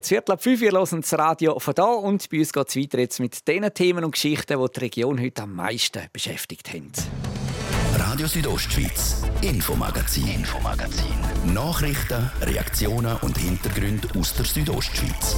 Viertel ab 5 Uhr hören das Radio von da und bei uns geht es weiter jetzt mit den Themen und Geschichten, die die Region heute am meisten beschäftigt haben. Radio Südostschweiz, Infomagazin, Infomagazin. Nachrichten, Reaktionen und Hintergründe aus der Südostschweiz.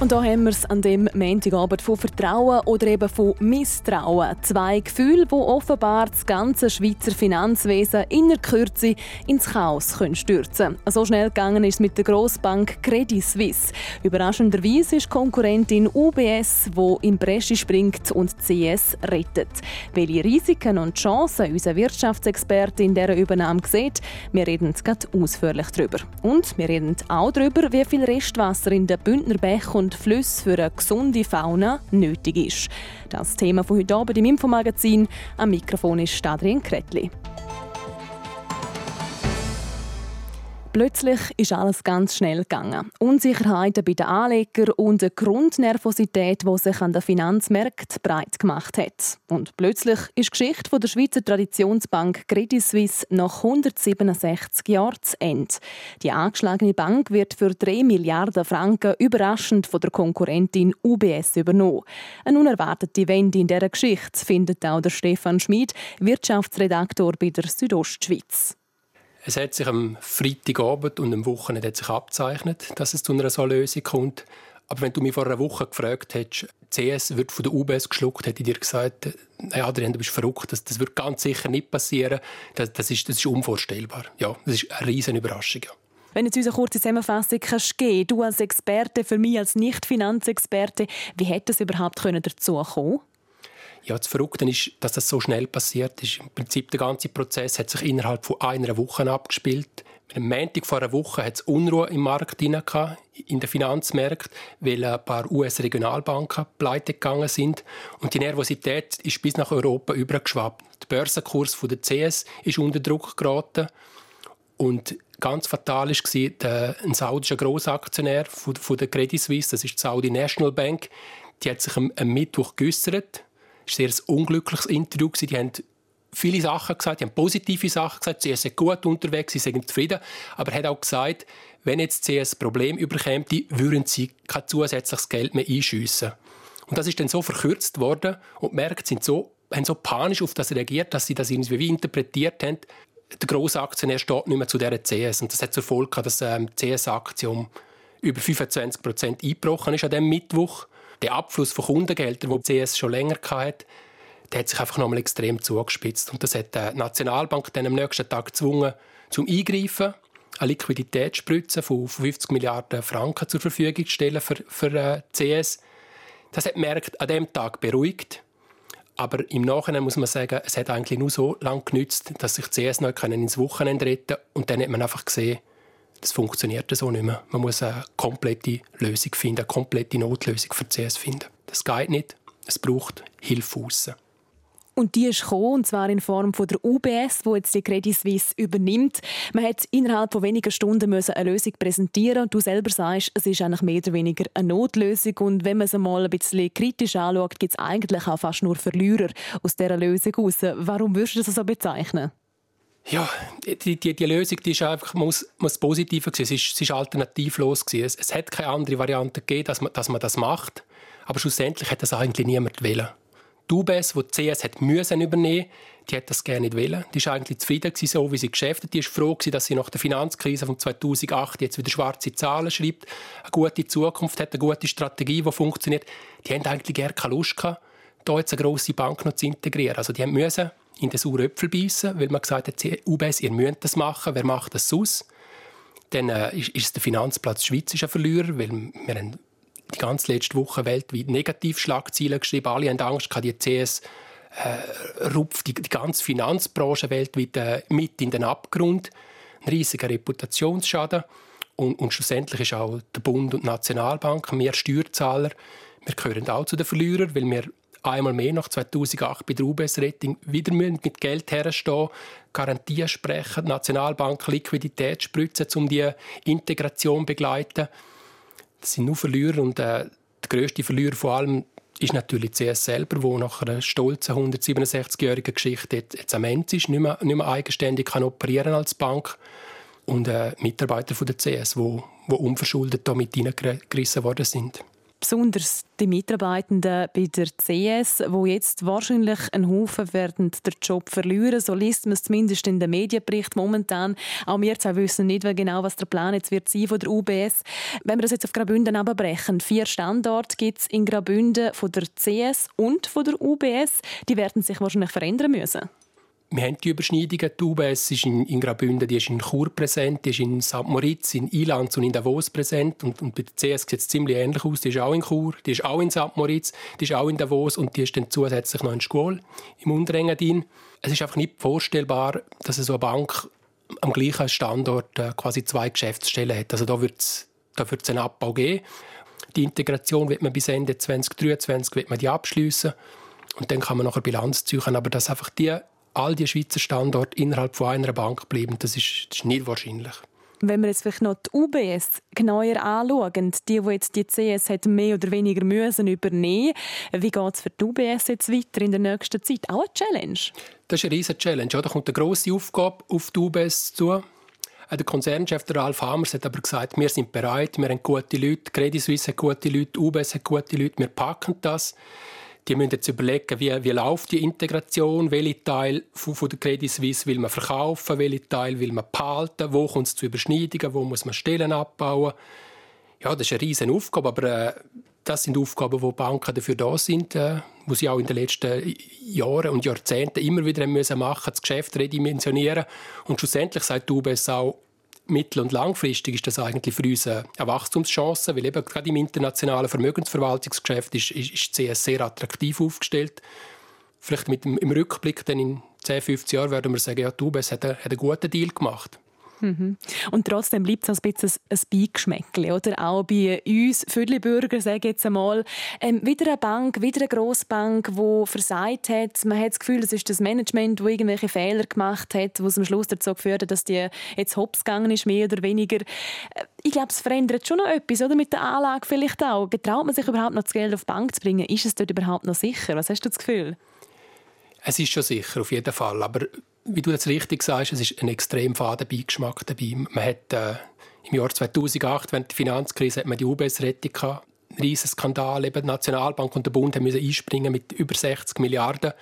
Und da haben wir es an dem Montagabend von Vertrauen oder eben von Misstrauen. Zwei Gefühle, die offenbar das ganze Schweizer Finanzwesen in der Kürze ins Chaos können stürzen können. So schnell gegangen ist es mit der Grossbank Credit Suisse. Überraschenderweise ist Konkurrentin UBS, wo in Bresche springt und CS rettet. Welche Risiken und Chancen unser Wirtschaftsexperte in dieser Übernahme sieht, wir reden gerade ausführlich darüber. Und wir reden auch darüber, wie viel Restwasser in den Bündner Bächen und Flüsse für eine gesunde nötig ist. Das Thema von heute Abend im Infomagazin. Am Mikrofon ist Adrian Kretli. Plötzlich ist alles ganz schnell gegangen. Unsicherheiten bei den Anlegern und eine Grundnervosität, die sich an den Finanzmärkten breit gemacht hat. Und plötzlich ist die Geschichte der Schweizer Traditionsbank Credit Suisse nach 167 Jahren zu Ende. Die angeschlagene Bank wird für 3 Milliarden Franken überraschend von der Konkurrentin UBS übernommen. Eine unerwartete Wende in dieser Geschichte findet auch der Stefan Schmid, Wirtschaftsredaktor bei der Südostschweiz. Es hat sich am Freitagabend und am Wochenende hat sich abzeichnet, dass es zu einer solchen Lösung kommt. Aber wenn du mich vor einer Woche gefragt hättest, CS wird von der UBS geschluckt, hätte ich dir gesagt, Adrian, du bist verrückt, das, das wird ganz sicher nicht passieren. Das, das, ist, das ist unvorstellbar. Ja, das ist eine riesige Überraschung. Ja. Wenn du uns eine kurze Zusammenfassung kannst geben du als Experte, für mich als Nicht-Finanzexperte, wie hätte es überhaupt dazu kommen ja, das Verrückte ist, dass das so schnell passiert ist. Im Prinzip der ganze Prozess hat sich innerhalb von einer Woche abgespielt. Am Montag vor einer Woche hat es Unruhe im Markt in den Finanzmärkten, weil ein paar US-Regionalbanken pleite gegangen sind. Und die Nervosität ist bis nach Europa übergeschwappt. Der Börsenkurs der CS ist unter Druck geraten. Und ganz fatal war ein saudischer Grossaktionär von der Credit Suisse, das ist die Saudi National Bank, die hat sich am Mittwoch geäussert war ein sehr unglückliches Interview. Die haben viele Sachen gesagt, die haben positive Sachen gesagt, sie sind gut unterwegs, sie sind zufrieden, aber er hat auch gesagt, wenn jetzt sie ein Problem überkäme, würden sie kein zusätzliches Geld mehr einschiessen. Und das ist dann so verkürzt worden und die Märkte sind so, haben so panisch auf das reagiert, dass sie das irgendwie interpretiert haben, der grosse Aktionär steht nicht mehr zu dieser CS. Und das hat zur Folge gehabt, dass ähm, die CS-Aktie um über 25 Prozent eingebrochen ist an diesem Mittwoch der Abfluss von Kundengeldern, wo die CS schon länger hatte, der hat sich einfach nochmal extrem zugespitzt. Und das hat die Nationalbank dann am nächsten Tag gezwungen, zum Eingreifen, eine Liquiditätsspritze von 50 Milliarden Franken zur Verfügung zu stellen für, für äh, CS. Das hat Märkte an dem Tag beruhigt. Aber im Nachhinein muss man sagen, es hat eigentlich nur so lange genützt, dass sich CS noch ins Wochenende retten Und dann hat man einfach gesehen, das funktioniert so nicht mehr. Man muss eine komplette Lösung finden, eine komplette Notlösung für CS finden. Das geht nicht. Es braucht Hilfe aussen. Und die ist gekommen, und zwar in Form von der UBS, wo jetzt die Credit Suisse übernimmt. Man hat innerhalb von wenigen Stunden müssen eine Lösung präsentieren. Und du selber sagst, es ist eigentlich mehr oder weniger eine Notlösung. Und wenn man es mal ein bisschen kritisch anschaut, gibt es eigentlich auch fast nur Verlierer aus dieser Lösung heraus. Warum würdest du das so bezeichnen? Ja, die, die, die Lösung die ist einfach, muss, muss positiver gewesen. Es ist, es ist alternativlos gewesen. Es, es hat keine andere Variante gegeben, dass man, dass man das macht. Aber schlussendlich hat das eigentlich niemand wollen. Die UBS, die CS hat müssen übernehmen die hat das gerne nicht wollen. Die war eigentlich zufrieden, gewesen, so wie sie geschäftet Die war froh, gewesen, dass sie nach der Finanzkrise von 2008 jetzt wieder schwarze Zahlen schreibt, eine gute Zukunft hat, eine gute Strategie, die funktioniert. Die haben eigentlich gerne keine Lust gehabt, da jetzt eine grosse Bank noch zu integrieren. Also die haben müssen in den sauren Äpfel beißen, weil man gesagt hat, UBS, ihr müsst das machen, wer macht das sonst? Dann äh, ist, ist der Finanzplatz Schweiz ein Verlierer, weil wir haben die ganze letzte Woche weltweit Negativschlagzeilen geschrieben. Alle haben Angst, die CS äh, rupft die, die ganze Finanzbranche weltweit äh, mit in den Abgrund. Ein riesiger Reputationsschaden. Und, und schlussendlich ist auch der Bund und die Nationalbank, wir Steuerzahler, wir gehören auch zu den Verlierern, weil wir einmal mehr nach 2008 bei der UBS-Rettung wieder mit Geld herstehen, Garantien sprechen, Nationalbank Liquidität spritzen, um die Integration zu begleiten. Das sind nur Verlierer und äh, der grösste Verlierer vor allem ist natürlich die CS selber, wo nach einer stolzen 167-jährigen Geschichte jetzt am Ende ist, nicht mehr, nicht mehr eigenständig kann operieren als Bank und äh, Mitarbeiter von der CS, wo, wo unverschuldet da mit hineingerissen worden sind besonders die Mitarbeitenden bei der CS, wo jetzt wahrscheinlich ein Haufen werden den Job verlieren. So liest man es zumindest in den Medienbericht momentan. Auch wir zwei wissen nicht genau, was der Plan jetzt wird sein von der UBS. Wenn wir das jetzt auf Graubünden abbrechen, vier Standorte gibt es in Graubünden von der CS und von der UBS. Die werden sich wahrscheinlich verändern müssen wir haben die Überschneidungen. Die UBS ist in, in Graubünden, die ist in Chur präsent, die ist in St. Moritz, in Ilanz und in Davos präsent. Und, und bei der CS sieht es ziemlich ähnlich aus. Die ist auch in Chur, die ist auch in St. Moritz, die ist auch in Davos und die ist dann zusätzlich noch in Schule im Unterengadin. Es ist einfach nicht vorstellbar, dass so eine Bank am gleichen Standort äh, quasi zwei Geschäftsstellen hat. Also da wird es da wird's einen Abbau geben. Die Integration wird man bis Ende 2023 wird man die abschließen und dann kann man nachher Bilanz ziehen. Aber dass einfach die all die Schweizer Standorte innerhalb von einer Bank bleiben, das ist, das ist nicht wahrscheinlich. Wenn wir jetzt vielleicht noch die UBS genauer anschauen, die, die jetzt die CS hat mehr oder weniger müssen übernehmen wie geht es für die UBS jetzt weiter in der nächsten Zeit? Auch eine Challenge? Das ist eine riesige Challenge. Ja, da kommt eine grosse Aufgabe auf die UBS zu. Der Konzernchef der Ralf Hammers hat aber gesagt, wir sind bereit, wir haben gute Leute, Credit Suisse hat gute Leute, UBS hat gute Leute, wir packen das die müssen jetzt überlegen, wie, wie läuft die Integration, welche Teil von, von der Credit Suisse will man verkaufen, welche Teil will man behalten, wo kommt es zu Überschneidungen, wo muss man Stellen abbauen. Ja, das ist eine riesige Aufgabe, aber äh, das sind Aufgaben, wo Banken dafür da sind, äh, wo sie auch in den letzten Jahren und Jahrzehnten immer wieder müssen machen, das Geschäft redimensionieren. Und schlussendlich sagt UBS auch, mittel- und langfristig ist das eigentlich für uns eine Wachstumschance, weil eben gerade im internationalen Vermögensverwaltungsgeschäft ist, ist, ist CS sehr attraktiv aufgestellt. Vielleicht mit dem, im Rückblick dann in 10, 15 Jahren werden wir sagen, ja, die UBS hat, hat einen guten Deal gemacht. Mhm. Und trotzdem bleibt es ein bisschen ein Beigeschmäckchen, oder? Auch bei uns Viertelbürger, sage ich jetzt einmal, ähm, wieder eine Bank, wieder eine Grossbank, die versagt hat. Man hat das Gefühl, es ist das Management, das irgendwelche Fehler gemacht hat, was am Schluss dazu geführt hat, dass die jetzt hops gegangen ist, mehr oder weniger. Äh, ich glaube, es verändert schon noch etwas, oder? Mit der Anlage vielleicht auch. Getraut man sich überhaupt noch das Geld auf die Bank zu bringen? Ist es dort überhaupt noch sicher? Was hast du das Gefühl? Es ist schon sicher, auf jeden Fall. Aber wie du das richtig sagst, es ist ein extrem fader Beigeschmack dabei. Man hat äh, im Jahr 2008, während der Finanzkrise, hat man die UBS-Rettung gehabt. Riesiger Skandal. Eben die Nationalbank und der Bund haben müssen einspringen mit über 60 Milliarden.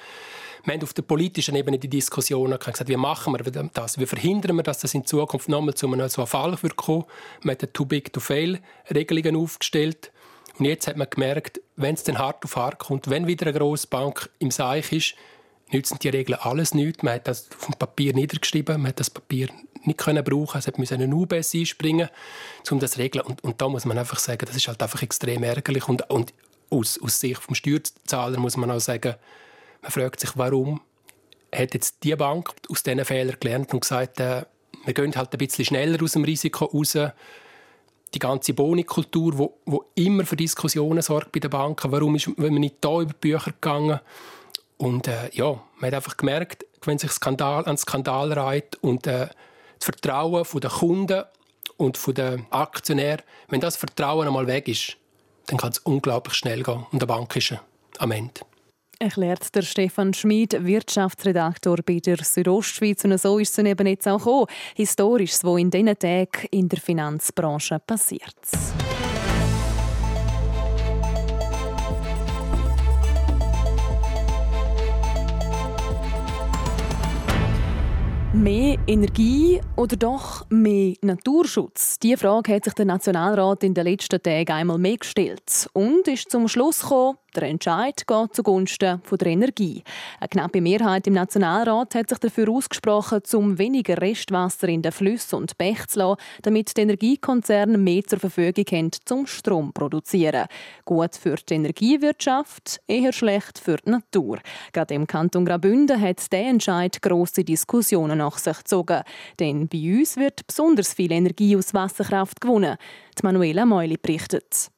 Wir haben auf der politischen Ebene die Diskussionen gesagt, wie machen wir das? Wie verhindern wir, dass das in Zukunft nochmal zu einem so einem Fall wird kommen? Man hat Too Big to Fail Regelungen aufgestellt. Und jetzt hat man gemerkt, wenn es dann hart auf hart kommt, wenn wieder eine grosse Bank im Seich ist, nützen die Regeln alles nichts. Man hat das auf dem Papier niedergeschrieben, man hat das Papier nicht können brauchen, es musste eine UBS einspringen, um das zu regeln. Und, und, da muss man einfach sagen, das ist halt einfach extrem ärgerlich. Und, und aus, aus Sicht des Steuerzahler muss man auch sagen, man fragt sich, warum hat jetzt die Bank aus diesen Fehlern gelernt und gesagt, äh, wir gehen halt ein bisschen schneller aus dem Risiko raus. Die ganze Bonikultur, wo immer für Diskussionen sorgt bei den Banken, warum ist man nicht da über die Bücher gegangen? Und äh, ja, man hat einfach gemerkt, wenn sich Skandal an Skandal reiht und äh, das Vertrauen der Kunden und der Aktionäre, wenn das Vertrauen einmal weg ist, dann kann es unglaublich schnell gehen und der Bank ist am Ende. Erklärt der Stefan Schmid, Wirtschaftsredaktor bei der Südostschweiz. Und so ist es eben jetzt auch gekommen. Historisches, was in diesen Tagen in der Finanzbranche passiert. Mehr Energie oder doch mehr Naturschutz? Diese Frage hat sich der Nationalrat in den letzten Tagen einmal mehr gestellt und ist zum Schluss gekommen, der Entscheid geht zugunsten der Energie. Eine knappe Mehrheit im Nationalrat hat sich dafür ausgesprochen, um weniger Restwasser in den Flüssen und Bächen zu lassen, damit die Energiekonzerne mehr zur Verfügung haben, zum Strom zu produzieren. Gut für die Energiewirtschaft, eher schlecht für die Natur. Gerade im Kanton Graubünden hat der Entscheid grosse Diskussionen nach sich gezogen. Denn bei uns wird besonders viel Energie aus Wasserkraft gewonnen. Die Manuela Meuli berichtet.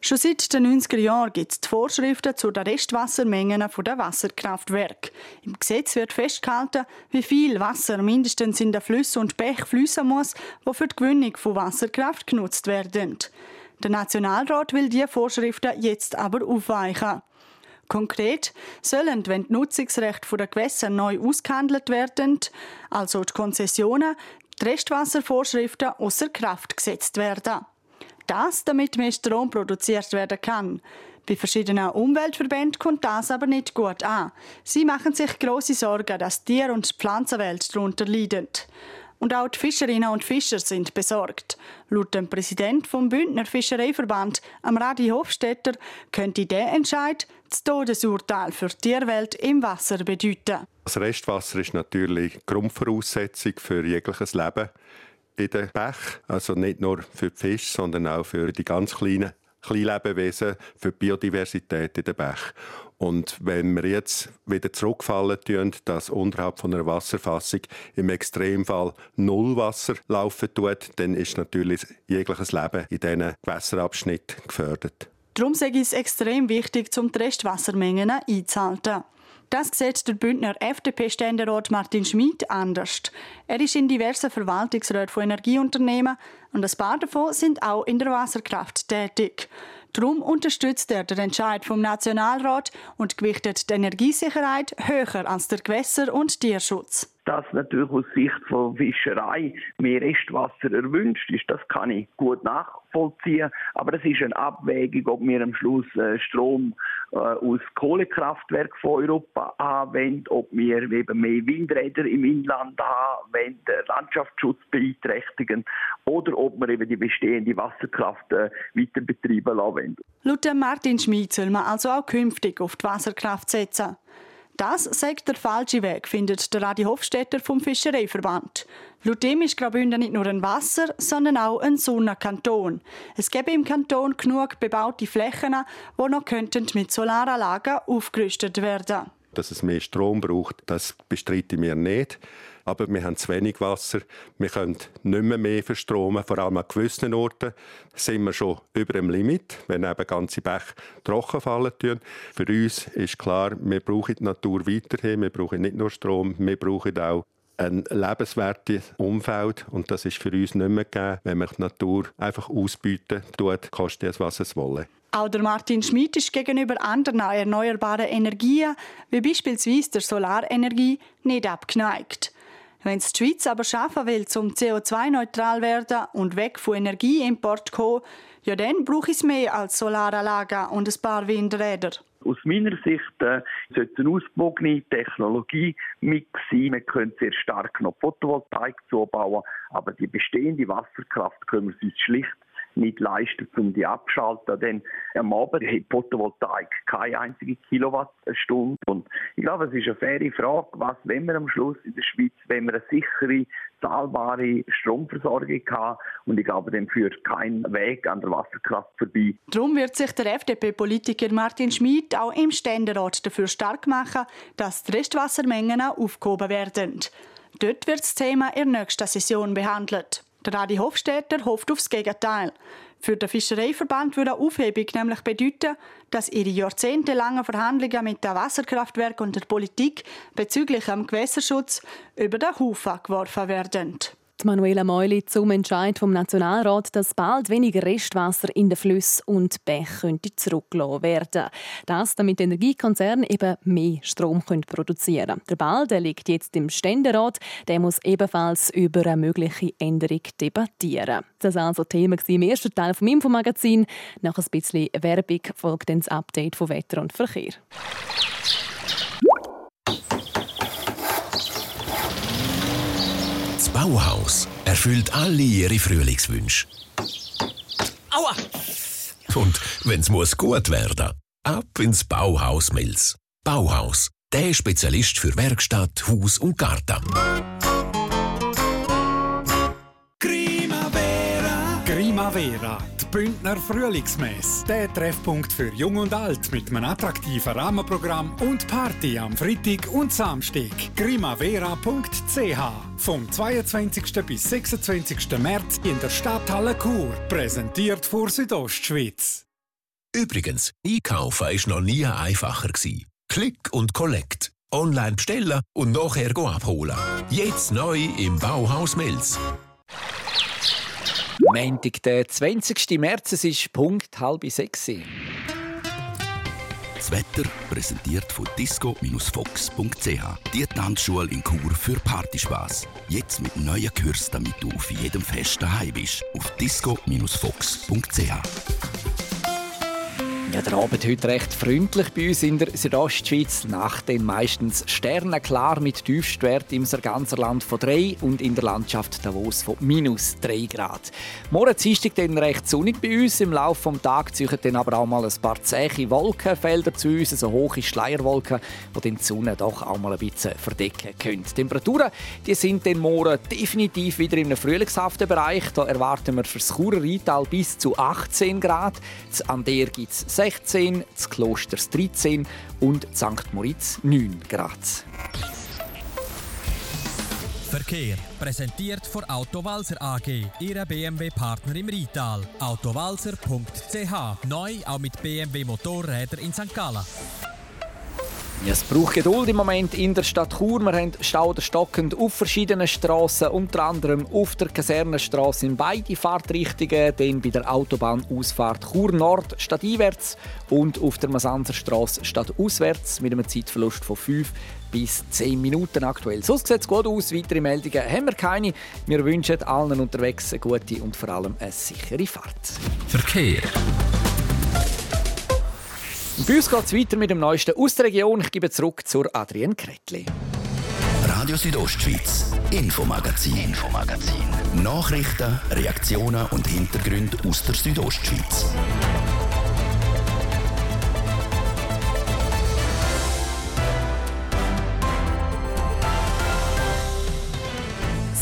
Schon seit den 90er Jahren gibt es die Vorschriften zu den Restwassermengen der Wasserkraftwerke. Im Gesetz wird festgehalten, wie viel Wasser mindestens in den Flüssen und Bächen fließen muss, die für die Gewinnung von Wasserkraft genutzt werden. Der Nationalrat will diese Vorschriften jetzt aber aufweichen. Konkret sollen, wenn die Nutzungsrechte der Gewässer neu ausgehandelt werden, also die Konzessionen, die Restwasservorschriften außer Kraft gesetzt werden. Das, damit mehr Strom produziert werden kann. Bei verschiedenen Umweltverbänden kommt das aber nicht gut an. Sie machen sich große Sorgen, dass Tier- und Pflanzenwelt darunter leiden. Und auch die Fischerinnen und Fischer sind besorgt. Laut dem Präsident vom Bündner Fischereiverband, am Radi Hofstetter, könnte der Entscheid das Todesurteil für die Tierwelt im Wasser bedeuten. Das Restwasser ist natürlich Grundvoraussetzung für jegliches Leben in den Bach. Also nicht nur für die Fische, sondern auch für die ganz kleinen Kleinlebewesen, für die Biodiversität in den Bach. Und wenn wir jetzt wieder zurückfallen tun, dass unterhalb von einer Wasserfassung im Extremfall null Wasser laufen tut, dann ist natürlich jegliches Leben in diesen Gewässerabschnitt gefördert. Darum ist es extrem wichtig, um die Restwassermengen einzuhalten. Das sieht der Bündner FDP-Ständerat Martin Schmid anders. Er ist in diversen Verwaltungsräten von Energieunternehmen und ein paar davon sind auch in der Wasserkraft tätig. Darum unterstützt er den Entscheid vom Nationalrat und gewichtet die Energiesicherheit höher als der Gewässer- und Tierschutz dass natürlich aus Sicht von Fischerei mehr Restwasser erwünscht ist. Das kann ich gut nachvollziehen. Aber es ist eine Abwägung, ob wir am Schluss äh, Strom äh, aus Kohlekraftwerken von Europa anwenden, ob wir eben mehr Windräder im Inland haben, wenn Landschaftsschutz beeinträchtigen oder ob wir eben die bestehende Wasserkraft äh, weiter betreiben lassen. Laut Martin Schmid soll man also auch künftig auf die Wasserkraft setzen. Das sagt der falsche Weg, findet der Adi Hofstetter vom Fischereiverband. Laut dem ist Graubünden nicht nur ein Wasser, sondern auch ein Sonnenkanton. Es gäbe im Kanton genug bebaute Flächen, die noch mit Solaranlagen aufgerüstet werden Dass es mehr Strom braucht, das bestreiten wir nicht aber wir haben zu wenig Wasser. Wir können nicht mehr, mehr verstromen. Vor allem an gewissen Orten sind wir schon über dem Limit, wenn eben ganze Bäche trocken fallen. Für uns ist klar, wir brauchen die Natur weiterhin. Wir brauchen nicht nur Strom, wir brauchen auch ein lebenswertes Umfeld und das ist für uns nicht mehr gegeben, wenn man die Natur einfach ausbieten tut, kostet es, was es wolle. Auch der Martin Schmid ist gegenüber anderen erneuerbaren Energien, wie beispielsweise der Solarenergie, nicht abgeneigt. Wenn es die Schweiz aber schaffen will, zum CO2-neutral werden und weg von Energieimport zu kommen, ja dann braucht es mehr als Solaranlagen und ein paar Windräder. Aus meiner Sicht äh, sollte eine ausgewogene Technologie-Mix sein. Man könnte sehr stark noch Photovoltaik zubauen, aber die bestehende Wasserkraft können wir uns schlicht nicht leisten, um die abzuschalten. Denn am Abend hat Photovoltaik keine einzige Kilowattstunde. Und ich glaube, es ist eine faire Frage, was wenn wir am Schluss in der Schweiz, wenn wir eine sichere, zahlbare Stromversorgung haben. Und ich glaube, dann führt kein Weg an der Wasserkraft vorbei. Darum wird sich der FDP-Politiker Martin Schmid auch im Ständerat dafür stark machen, dass die Restwassermengen aufgehoben werden. Dort wird das Thema in der nächsten Session behandelt. Der Adi Hofstetter hofft aufs Gegenteil. Für den Fischereiverband würde eine Aufhebung nämlich bedeuten, dass ihre jahrzehntelangen Verhandlungen mit den Wasserkraftwerken und der Politik bezüglich dem Gewässerschutz über den Haufen geworfen werden. Manuela Meuli zum Entscheid vom Nationalrat, dass bald weniger Restwasser in den Flüssen und Bächen zurückgelassen werden Das, damit Energiekonzerne eben mehr Strom produzieren können. Der Ball der liegt jetzt im Ständerat. Der muss ebenfalls über eine mögliche Änderung debattieren. Das war also Thema im ersten Teil vom Infomagazin. Nach ein bisschen Werbung folgt dann das Update von Wetter und Verkehr. Bauhaus erfüllt alle ihre Frühlingswünsche. Aua! Und wenn's muss gut werden, ab ins Bauhaus Mills. Bauhaus, der Spezialist für Werkstatt, Haus und Garten. Primavera Bündner Frühlingsmess. Der Treffpunkt für Jung und Alt mit einem attraktiven Rahmenprogramm und Party am Freitag und Samstag. grimavera.ch vom 22. bis 26. März in der Stadthalle Chur. Präsentiert vor Südostschweiz. Übrigens, einkaufen war noch nie einfacher. Klick und Collect. Online bestellen und nachher abholen. Jetzt neu im Bauhaus Mills. Montag, der 20. März, es ist Punkt halb sechs. Das Wetter präsentiert von disco-fox.ch. Die Tanzschule in Chur für Partyspaß. Jetzt mit neuen Kürzen, damit du auf jedem Fest daheim bist. Auf disco-fox.ch. Ja, der Abend heute recht freundlich bei uns in der Südostschweiz. Nach den meistens sternenklar mit Tiefstwert im ganzen Land von 3 und in der Landschaft Davos von minus 3 Grad. Morgen Dienstag dann recht sonnig bei uns. Im Laufe des Tages ziehen dann aber auch mal ein paar zähe Wolkenfelder zu uns, so hohe Schleierwolken, die die Sonne doch auch mal ein bisschen verdecken können. Die Temperaturen die sind dann morgen definitiv wieder in einem frühlingshaften Bereich. Da erwarten wir für das Churer bis zu 18 Grad. An der gibt es 16, das Klosters 13 und St. Moritz 9 Grad. Verkehr präsentiert von Autowalzer AG, Ihrer BMW-Partner im Rital. Autowalzer.ch neu auch mit BMW Motorräder in St. Gallen. Es braucht Geduld im Moment in der Stadt Chur. Wir haben Stau stockend auf verschiedenen Strassen, unter anderem auf der Kasernenstraße in beide Fahrtrichtungen, dann bei der Autobahnausfahrt Chur Nord stadteinwärts und auf der Masanzerstraße stadtauswärts mit einem Zeitverlust von 5 bis 10 Minuten aktuell. So sieht es gut aus. Weitere Meldungen haben wir keine. Wir wünschen allen unterwegs eine gute und vor allem eine sichere Fahrt. Verkehr. Bei uns geht es weiter mit dem Neuesten aus der Region. Ich gebe zurück zur Adrienne Kretli. Radio Südostschweiz, Infomagazin, Infomagazin. Nachrichten, Reaktionen und Hintergründe aus der Südostschweiz.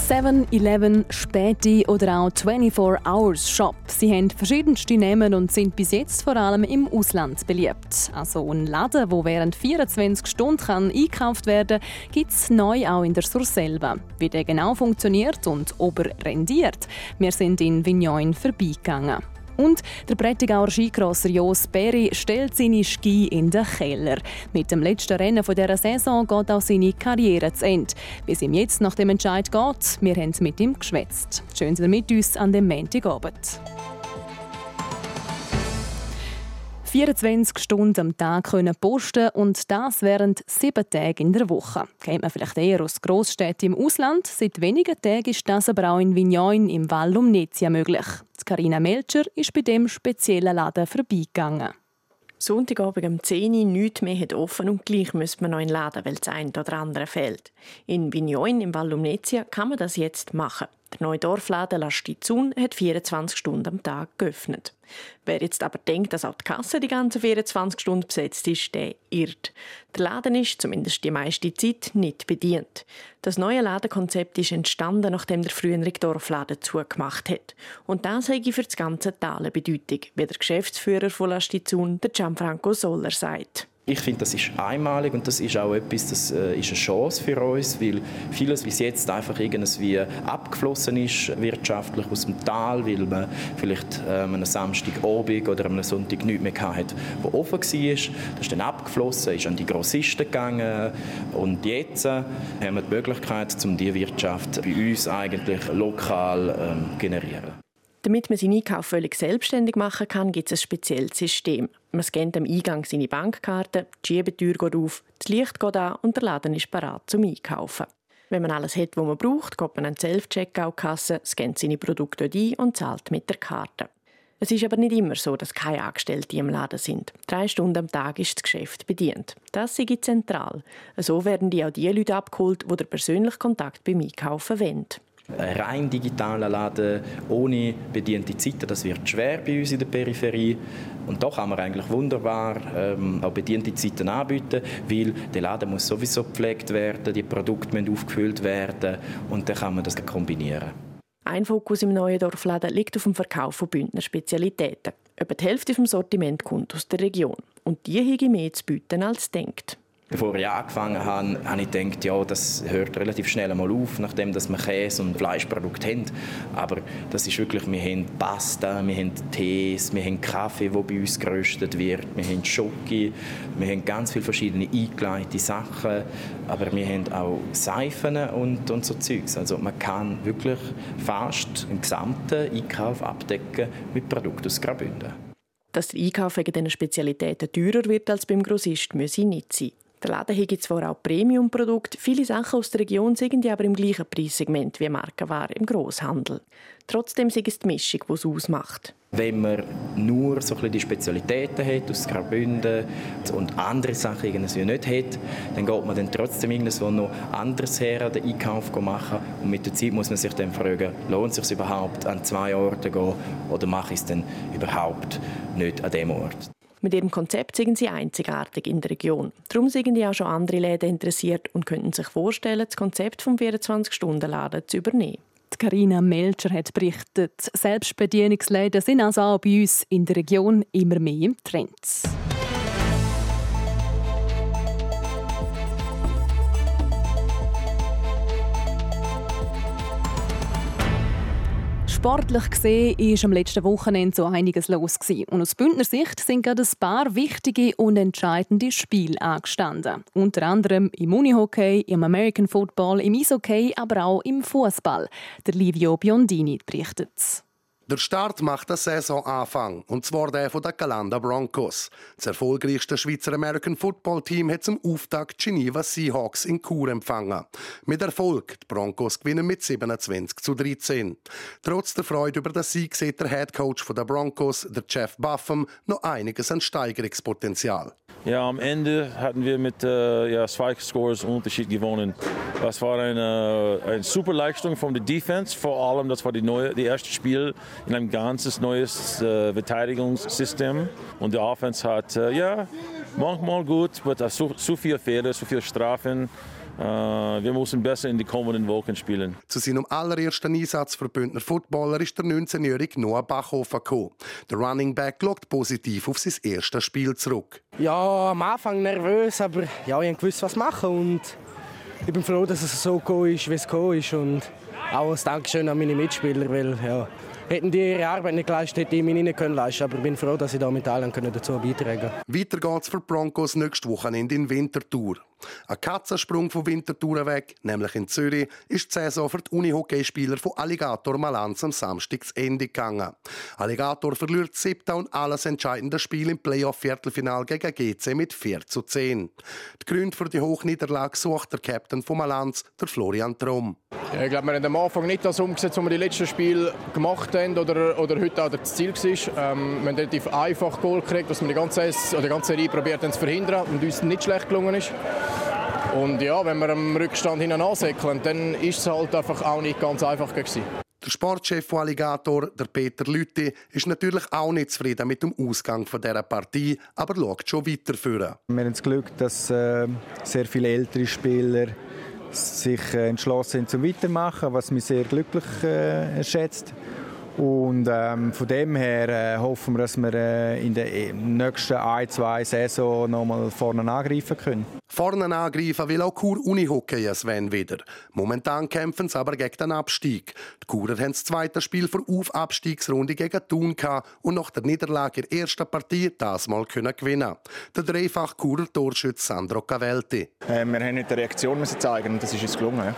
7-Eleven, Späti oder auch 24 Hours Shop. Sie haben verschiedenste Namen und sind bis jetzt vor allem im Ausland beliebt. Also ein Laden, wo während 24 Stunden kann einkauft werden kann, gibt es neu auch in der Surselva. Wie der genau funktioniert und ob er rendiert, wir sind in Vignon vorbeigegangen. Und der Brettigauer Skicrosser Jos Berry stellt seine Ski in den Keller. Mit dem letzten Rennen dieser Saison geht auch seine Karriere zu Ende. Wie es ihm jetzt nach dem Entscheid geht, wir haben mit ihm geschwätzt. Schön, dass ihr mit uns an dem Montagabend. 24 Stunden am Tag können posten und das während sieben Tage in der Woche. Kennt man vielleicht eher aus Großstädten im Ausland. Seit wenigen Tagen ist das aber auch in Vignon im Val Lumnezia möglich. Carina Melcher ist bei dem speziellen Laden vorbeigegangen. Sonntagabend um 10 Uhr nichts mehr hat offen und gleich müsste man noch in den Laden, weil das eine oder andere fehlt. In Vignon im Val Lumnezia kann man das jetzt machen. Der neue Dorfladen La Stizun hat 24 Stunden am Tag geöffnet. Wer jetzt aber denkt, dass auch die Kasse die ganzen 24 Stunden besetzt ist, der irrt. Der Laden ist, zumindest die meiste Zeit, nicht bedient. Das neue Ladenkonzept ist entstanden, nachdem der frühere Dorfladen zugemacht hat. Und das hat für das ganze Tal eine Bedeutung, wie der Geschäftsführer von La Stizun, der Gianfranco Soller, sagt. Ich finde, das ist einmalig und das ist auch etwas, das äh, ist eine Chance für uns, weil vieles bis jetzt einfach irgendwie abgeflossen ist wirtschaftlich aus dem Tal, weil man vielleicht ähm, einen Samstagabend oder einen Sonntag nichts mehr hatte, wo offen war. Das ist dann abgeflossen, ist an die Grossisten gegangen und jetzt äh, haben wir die Möglichkeit, um diese Wirtschaft bei uns eigentlich lokal ähm, generieren. Damit man seinen Einkauf völlig selbstständig machen kann, gibt es ein spezielles System. Man scannt am Eingang seine Bankkarte, die Schiebetür geht auf, das Licht geht an und der Laden ist bereit zum Einkaufen. Wenn man alles hat, was man braucht, geht man an die Self-Checkout-Kasse, scannt seine Produkte ein und zahlt mit der Karte. Es ist aber nicht immer so, dass keine Angestellte im Laden sind. Drei Stunden am Tag ist das Geschäft bedient. Das ist zentral. So werden die auch die Leute abgeholt, die den persönlichen Kontakt beim Einkaufen wollen. Ein rein digitaler Laden ohne bediente Zeiten, das wird schwer bei uns in der Peripherie. Und da kann man eigentlich wunderbar ähm, auch bediente Zeiten anbieten, weil der Laden muss sowieso gepflegt werden, die Produkte müssen aufgefüllt werden und dann kann man das kombinieren. Ein Fokus im neuen Dorfladen liegt auf dem Verkauf von Bündner Spezialitäten. Etwa die Hälfte vom Sortiment kommt aus der Region. Und die haben mehr zu bieten als denkt. Bevor ich angefangen habe, habe ich gedacht, ja, das hört relativ schnell einmal auf, nachdem dass wir Käse und Fleischprodukte haben. Aber das ist wirklich, wir haben Pasta, wir haben Tees, wir haben Kaffee, der bei uns geröstet wird, wir haben Schoki, wir haben ganz viele verschiedene eingeleitete Sachen, aber wir haben auch Seifen und, und so Zeugs. Also man kann wirklich fast den gesamten Einkauf abdecken mit Produkten aus Graubünden. Dass der Einkauf wegen diesen Spezialitäten teurer wird als beim Grossist, müsse nicht sein. Der Laden hat zwar auch Premium-Produkte, viele Sachen aus der Region sind aber im gleichen Preissegment wie Markenware im Grosshandel. Trotzdem ist es die Mischung, die es ausmacht. Wenn man nur so die Spezialitäten hat aus Graubünden und andere Sachen nicht hat, dann geht man dann trotzdem irgendwo noch anderes her, den Einkauf machen. Und mit der Zeit muss man sich dann fragen, lohnt es sich überhaupt an zwei Orte gehen oder mache ich es dann überhaupt nicht an dem Ort? Mit ihrem Konzept sind sie einzigartig in der Region. Darum sind die auch schon andere Läden interessiert und könnten sich vorstellen, das Konzept vom 24-Stunden-Laden zu übernehmen. Karina Melcher hat berichtet, Selbstbedienungsläden sind also auch bei uns in der Region immer mehr im Trend. Sportlich gesehen ist am letzten Wochenende so einiges los gewesen. und aus Bündner Sicht sind gerade ein paar wichtige und entscheidende Spiele angestanden. Unter anderem im Unihockey, im American Football, im Eishockey, aber auch im Fußball. Der Livio Biondini berichtet. Der Start macht den Saisonanfang, und zwar der von den Galanda Broncos. Das erfolgreichste Schweizer American Football Team hat zum Auftakt Geneva Seahawks in Chur empfangen. Mit Erfolg, die Broncos gewinnen mit 27 zu 13. Trotz der Freude über den Sieg sieht der Head Coach der Broncos, der Jeff Buffum, noch einiges an Steigerungspotenzial. Ja, am Ende hatten wir mit äh, ja, zwei Scores Unterschied gewonnen. Das war eine, eine super Leistung von der Defense, vor allem das war die, neue, die erste Spiel in einem ganz neues äh, Verteidigungssystem. Und die Offense hat, äh, ja, manchmal gut, aber zu, zu viele Fehler, zu viele Strafen. Uh, wir müssen besser in die kommenden Wochen spielen. Zu seinem allerersten Einsatz für Bündner Footballer ist der 19-jährige Noah Bachhofer gekommen. Der Running Back schaut positiv auf sein erstes Spiel zurück. Ja, am Anfang nervös, aber ja, ich wusste, was machen und ich bin froh, dass es so gekommen ist, wie es gekommen ist und auch ein Dankeschön an meine Mitspieler, weil ja, hätten die ihre Arbeit nicht geleistet, hätte ich mich nicht können leisten Aber ich bin froh, dass ich da mit allen dazu beitragen konnte. Weiter geht's für Broncos nächste Wochenende in Winterthur. Ein Katzensprung von Winterthur weg, nämlich in Zürich, ist die Saison für die Unihockeyspieler von Alligator Malanz am Samstag zu Ende gegangen. Alligator verliert das siebte und alles entscheidende Spiel im Playoff-Viertelfinal gegen GC mit 4 zu 10. Die Gründe für die Hochniederlage sucht der Captain von Malanz, der Florian Trom. Ja, ich glaube, wir haben am Anfang nicht das umgesetzt, was wir die letzten Spiele gemacht haben oder, oder heute auch das Ziel war. Ähm, wir haben relativ einfach Goal gekriegt, dass wir die ganze, oder die ganze Serie probiert haben zu verhindern und uns nicht schlecht gelungen ist. Und ja, wenn wir am Rückstand hinten ansäckeln, dann ist es halt einfach auch nicht ganz einfach gewesen. Der Sportchef von Alligator, der Peter Lütti, ist natürlich auch nicht zufrieden mit dem Ausgang dieser Partie, aber schaut schon weiter. Wir haben das Glück, dass äh, sehr viele ältere Spieler sich äh, entschlossen sind zum Weitermachen, was mich sehr glücklich äh, schätzt. Und ähm, von dem her äh, hoffen wir, dass wir äh, in der nächsten ein, zwei Saison noch mal vorne angreifen können. Vorne angreifen will auch Chur Unihockey Sven wieder. Momentan kämpfen sie aber gegen den Abstieg. Die Churer haben das zweite Spiel für Auf-Abstiegsrunde gegen Thun gehabt und nach der Niederlage in der ersten Partie das mal können gewinnen. Der dreifach Churer Torschütze Sandro Cavelti. Äh, wir haben nicht die Reaktion müssen zeigen und das ist uns gelungen.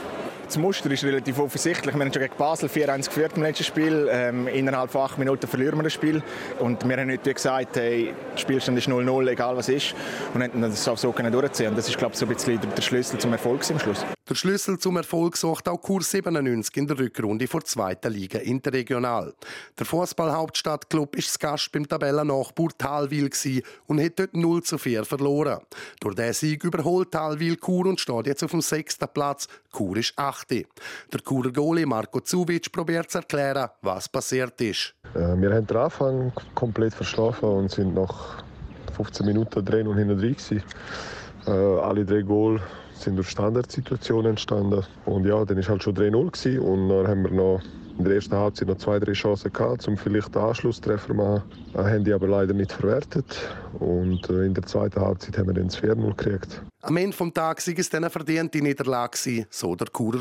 Das Muster ist relativ offensichtlich. Wir haben schon gegen Basel 4-1 geführt im letzten Spiel. Ähm, innerhalb von acht Minuten verlieren wir das Spiel. Und wir haben heute gesagt, hey, der Spielstand ist 0-0, egal was ist. Und haben das auch so durchziehen. Und das ist, glaube ich, so ein bisschen der Schlüssel zum Erfolg am Schluss. Der Schlüssel zum Erfolg sucht auch Kurs 97 in der Rückrunde vor zweiter Liga interregional. Der Fußballhauptstadtclub ist das Gast beim Tabellennachbar Talwil und hat dort 0 zu 4 verloren. Durch diesen Sieg überholt Talwil Kur und steht jetzt auf dem sechsten Platz. Kur ist achte. Der Kurer Goalie Marco Zubic probiert zu erklären, was passiert ist. Äh, wir haben den Anfang komplett verschlafen und sind nach 15 Minuten drehen und hinten drin. Äh, alle drei Goal sind durch Standardsituationen entstanden. Und ja, dann war halt schon 3-0 und dann haben wir noch in der ersten Halbzeit noch zwei, drei Chancen gehabt, um vielleicht den Anschlusstreffer zu machen. Äh, haben die aber leider nicht verwertet. Und äh, in der zweiten Halbzeit haben wir dann das 4-0 gekriegt. Am Ende des Tages war es dann eine verdiente Niederlage, so der Kurer.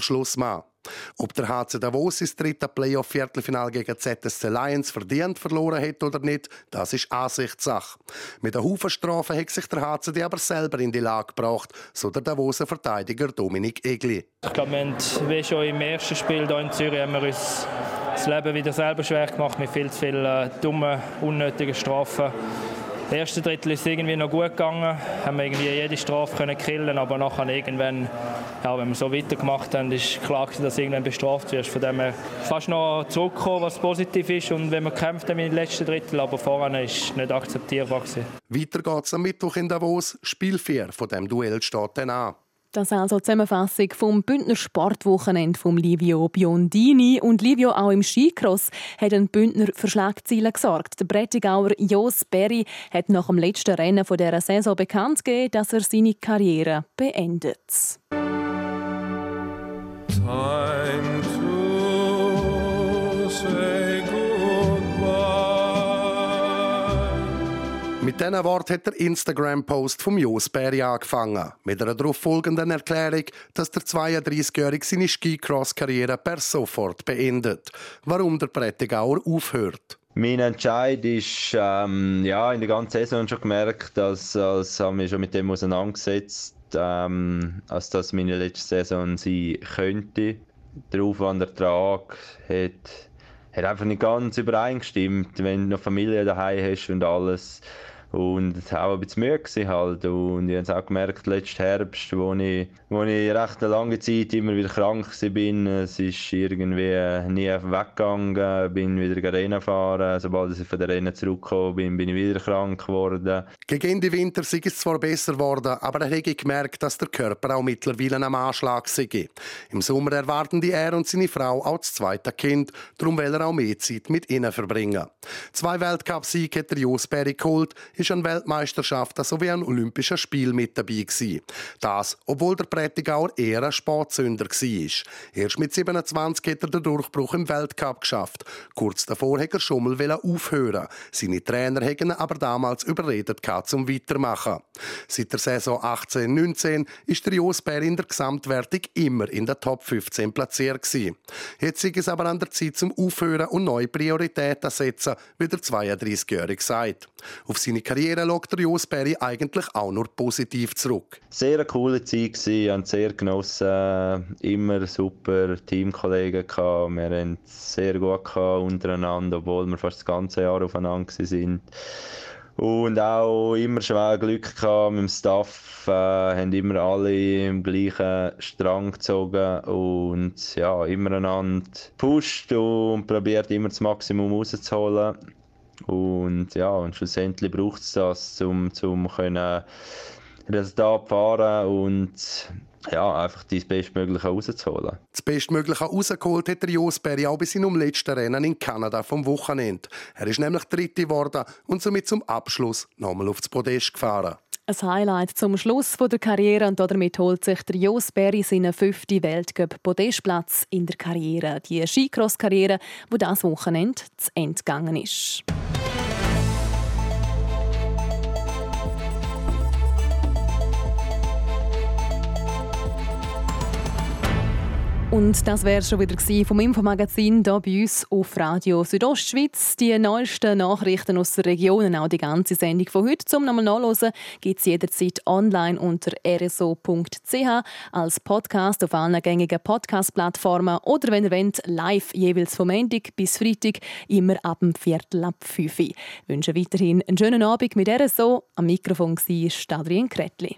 Ob der HC Davos ins dritte Playoff-Viertelfinal gegen ZSC Lions verdient verloren hat oder nicht, das ist Ansichtssache. Mit der Haufenstrafe hat sich der HCD aber selber in die Lage gebracht, so der Davoser Verteidiger Dominik Egli. Ich glaube, wie schon im ersten Spiel hier in Zürich haben wir uns das Leben wieder selber schwer gemacht mit viel zu vielen äh, dummen, unnötigen Strafen. Das erste Drittel ist irgendwie noch gut gegangen, haben wir irgendwie jede Strafe können killen, aber nachher irgendwann, ja, wenn wir so weitergemacht haben, ist klar, dass du irgendwann bestraft wirst. Von dem her fast noch zurückkommen, was positiv ist und wenn wir kämpft haben im letzten Drittel, aber vorne ist nicht akzeptierbar gewesen. Weiter geht's am Mittwoch in Davos. Spiel 4 von dem Duell steht dann an. Das also die Zusammenfassung vom Bündner Sportwochenende von Livio Biondini. Und Livio auch im Skicross hat ein Bündner für Schlagzeilen gesorgt. Der Brettigauer Jos Berry hat nach dem letzten Rennen dieser Saison bekannt gegeben, dass er seine Karriere beendet. Time Mit diesen Worten hat der Instagram-Post vom Jos Berry angefangen. Mit einer darauffolgenden Erklärung, dass der 32-Jährige seine Skicross-Karriere per sofort beendet. Warum der Prättigauer aufhört. Mein Entscheid ist, ähm, ja, in der ganzen Saison schon gemerkt, dass, als haben wir schon mit dem auseinandergesetzt, ähm, als das meine letzte Saison sein könnte. Der Aufwandertrag hat, hat einfach nicht ganz übereingestimmt, wenn du noch Familie daheim hast und alles. Und es war auch ein bisschen müde halt. Und ich habe es auch gemerkt, letzten Herbst, wo ich, wo ich recht eine lange Zeit immer wieder krank war. Es ist irgendwie nie weggegangen. bin wieder Rennen fahren. Sobald ich von der Rennen zurückgekommen bin, bin ich wieder krank geworden. Gegen Ende Winter sei es zwar besser geworden, aber er habe gemerkt, dass der Körper auch mittlerweile am Anschlag sei. Im Sommer erwarten die er und seine Frau auch das zweite Kind. Darum will er auch mehr Zeit mit ihnen verbringen. Zwei Weltcup-Siege hat der Jos Berry geholt ist an Weltmeisterschaften sowie an Olympischen Spielen mit dabei gewesen. Das, obwohl der Prättigauer eher ein Sportsünder war. Erst mit 27 hat er den Durchbruch im Weltcup geschafft. Kurz davor hat er Schummel aufhören. Seine Trainer hätten aber damals überredet zum Weitermachen. Seit der Saison 18-19 ist der Jos Bär in der Gesamtwertung immer in der Top 15 platziert gewesen. Jetzt ist es aber an der Zeit zum Aufhören und neue Prioritäten setzen, wie der 32-Jährige sagt. Auf seine Karriere schaut der Jos Berry eigentlich auch nur positiv zurück. Sehr eine coole Zeit gewesen, habe sehr genossen, immer super Teamkollegen gehabt. Wir haben sehr gut gehabt untereinander, obwohl wir fast das ganze Jahr aufeinander sind. Und auch immer schwer Glück gehabt mit dem Staff, äh, haben immer alle im gleichen Strang gezogen und ja, immer einander gepusht und probiert immer das Maximum rauszuholen. Und ja, und schlussendlich braucht es das, um, um können Resultat fahren und ja, einfach das Bestmögliche rauszuholen. Das Bestmögliche rausgeholt hat der Jos Berry auch bei seinem letzten Rennen in Kanada vom Wochenende. Er ist nämlich Dritte geworden und somit zum Abschluss nochmal aufs Podest gefahren. Ein Highlight zum Schluss der Karriere und damit holt sich der Jos Berry seinen fünften Weltcup-Podestplatz in der Karriere. Die Skicross-Karriere, die das Wochenende zu Ende gegangen ist. Und das wäre schon wieder vom Infomagazin hier bei uns auf Radio Südostschweiz. Die neuesten Nachrichten aus der Region, auch die ganze Sendung von heute zum nochmal nachlesen, gibt es jederzeit online unter rso.ch als Podcast auf allen gängigen Podcast-Plattformen oder wenn ihr wollt, live jeweils vom Montag bis Freitag, immer ab dem Viertel ab 5 Uhr. Ich wünsche weiterhin einen schönen Abend mit RSO. Am Mikrofon war Adrian Kretli.